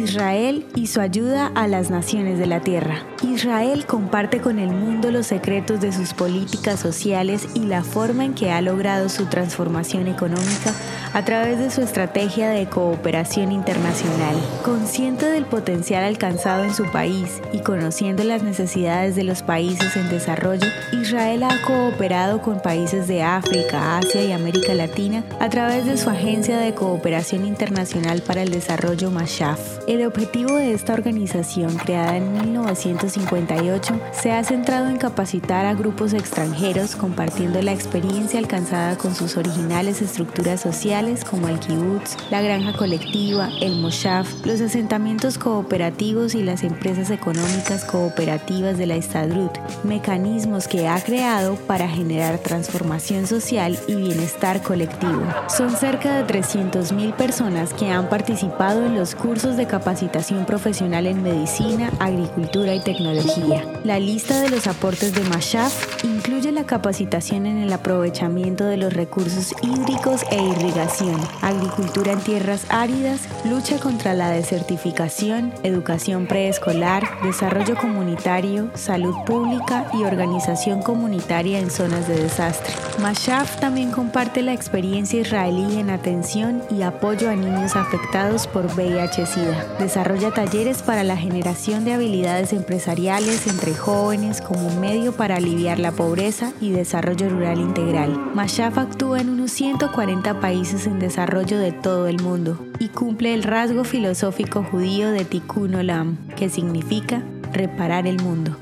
Israel y su ayuda a las naciones de la tierra. Israel comparte con el mundo los secretos de sus políticas sociales y la forma en que ha logrado su transformación económica a través de su estrategia de cooperación internacional. Consciente del potencial alcanzado en su país y conociendo las necesidades de los países en desarrollo, Israel ha cooperado con países de África, Asia y América Latina a través de su Agencia de Cooperación Internacional para el Desarrollo MASHAF. El objetivo de esta organización, creada en 1958, se ha centrado en capacitar a grupos extranjeros compartiendo la experiencia alcanzada con sus originales estructuras sociales como el kibutz, la granja colectiva, el moshaf, los asentamientos cooperativos y las empresas económicas cooperativas de la Estadrut, mecanismos que ha creado para generar transformación social y bienestar colectivo. Son cerca de 300.000 personas que han participado en los cursos de capacitación profesional en medicina, agricultura y tecnología. La lista de los aportes de Mashaf incluye la capacitación en el aprovechamiento de los recursos hídricos e irrigación agricultura en tierras áridas, lucha contra la desertificación, educación preescolar, desarrollo comunitario, salud pública y organización comunitaria en zonas de desastre. Mashaf también comparte la experiencia israelí en atención y apoyo a niños afectados por VIH-Sida. Desarrolla talleres para la generación de habilidades empresariales entre jóvenes como medio para aliviar la pobreza y desarrollo rural integral. Mashaf actúa en unos 140 países en desarrollo de todo el mundo y cumple el rasgo filosófico judío de Tikkun Olam, que significa reparar el mundo.